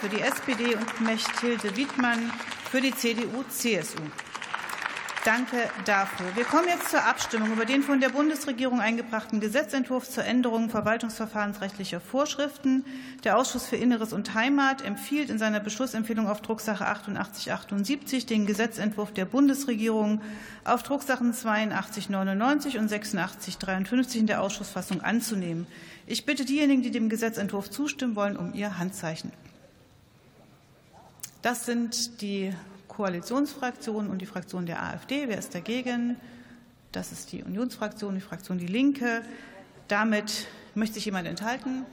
für die SPD und Mechthilde Wiedmann für die CDU-CSU. Danke dafür. Wir kommen jetzt zur Abstimmung über den von der Bundesregierung eingebrachten Gesetzentwurf zur Änderung verwaltungsverfahrensrechtlicher Vorschriften. Der Ausschuss für Inneres und Heimat empfiehlt in seiner Beschlussempfehlung auf Drucksache 8878 den Gesetzentwurf der Bundesregierung auf Drucksachen 8299 und 8653 in der Ausschussfassung anzunehmen. Ich bitte diejenigen, die dem Gesetzentwurf zustimmen wollen, um ihr Handzeichen. Das sind die Koalitionsfraktionen und die Fraktion der AfD. Wer ist dagegen? Das ist die Unionsfraktion, die Fraktion Die Linke. Damit möchte sich jemand enthalten.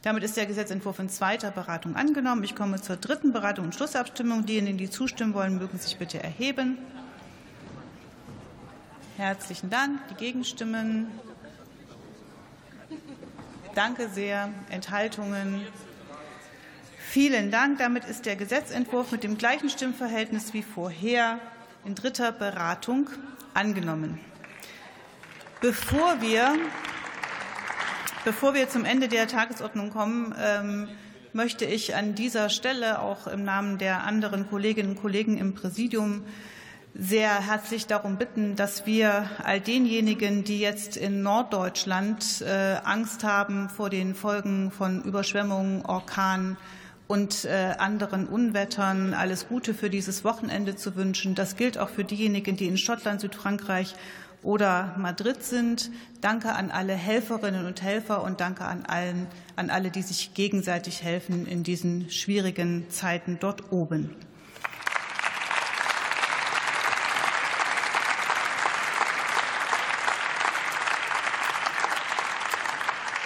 Damit ist der Gesetzentwurf in zweiter Beratung angenommen. Ich komme zur dritten Beratung und Schlussabstimmung. Diejenigen, die zustimmen wollen, mögen sich bitte erheben. Herzlichen Dank. Die Gegenstimmen. Danke sehr. Enthaltungen. Vielen Dank. Damit ist der Gesetzentwurf mit dem gleichen Stimmverhältnis wie vorher in dritter Beratung angenommen. Bevor wir, bevor wir zum Ende der Tagesordnung kommen, ähm, möchte ich an dieser Stelle auch im Namen der anderen Kolleginnen und Kollegen im Präsidium sehr herzlich darum bitten, dass wir all denjenigen, die jetzt in Norddeutschland äh, Angst haben vor den Folgen von Überschwemmungen, Orkanen, und äh, anderen Unwettern alles Gute für dieses Wochenende zu wünschen. Das gilt auch für diejenigen, die in Schottland, Südfrankreich oder Madrid sind. Danke an alle Helferinnen und Helfer und danke an, allen, an alle, die sich gegenseitig helfen in diesen schwierigen Zeiten dort oben.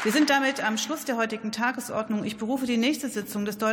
Wir sind damit am Schluss der heutigen Tagesordnung. Ich berufe die nächste Sitzung des Deutschen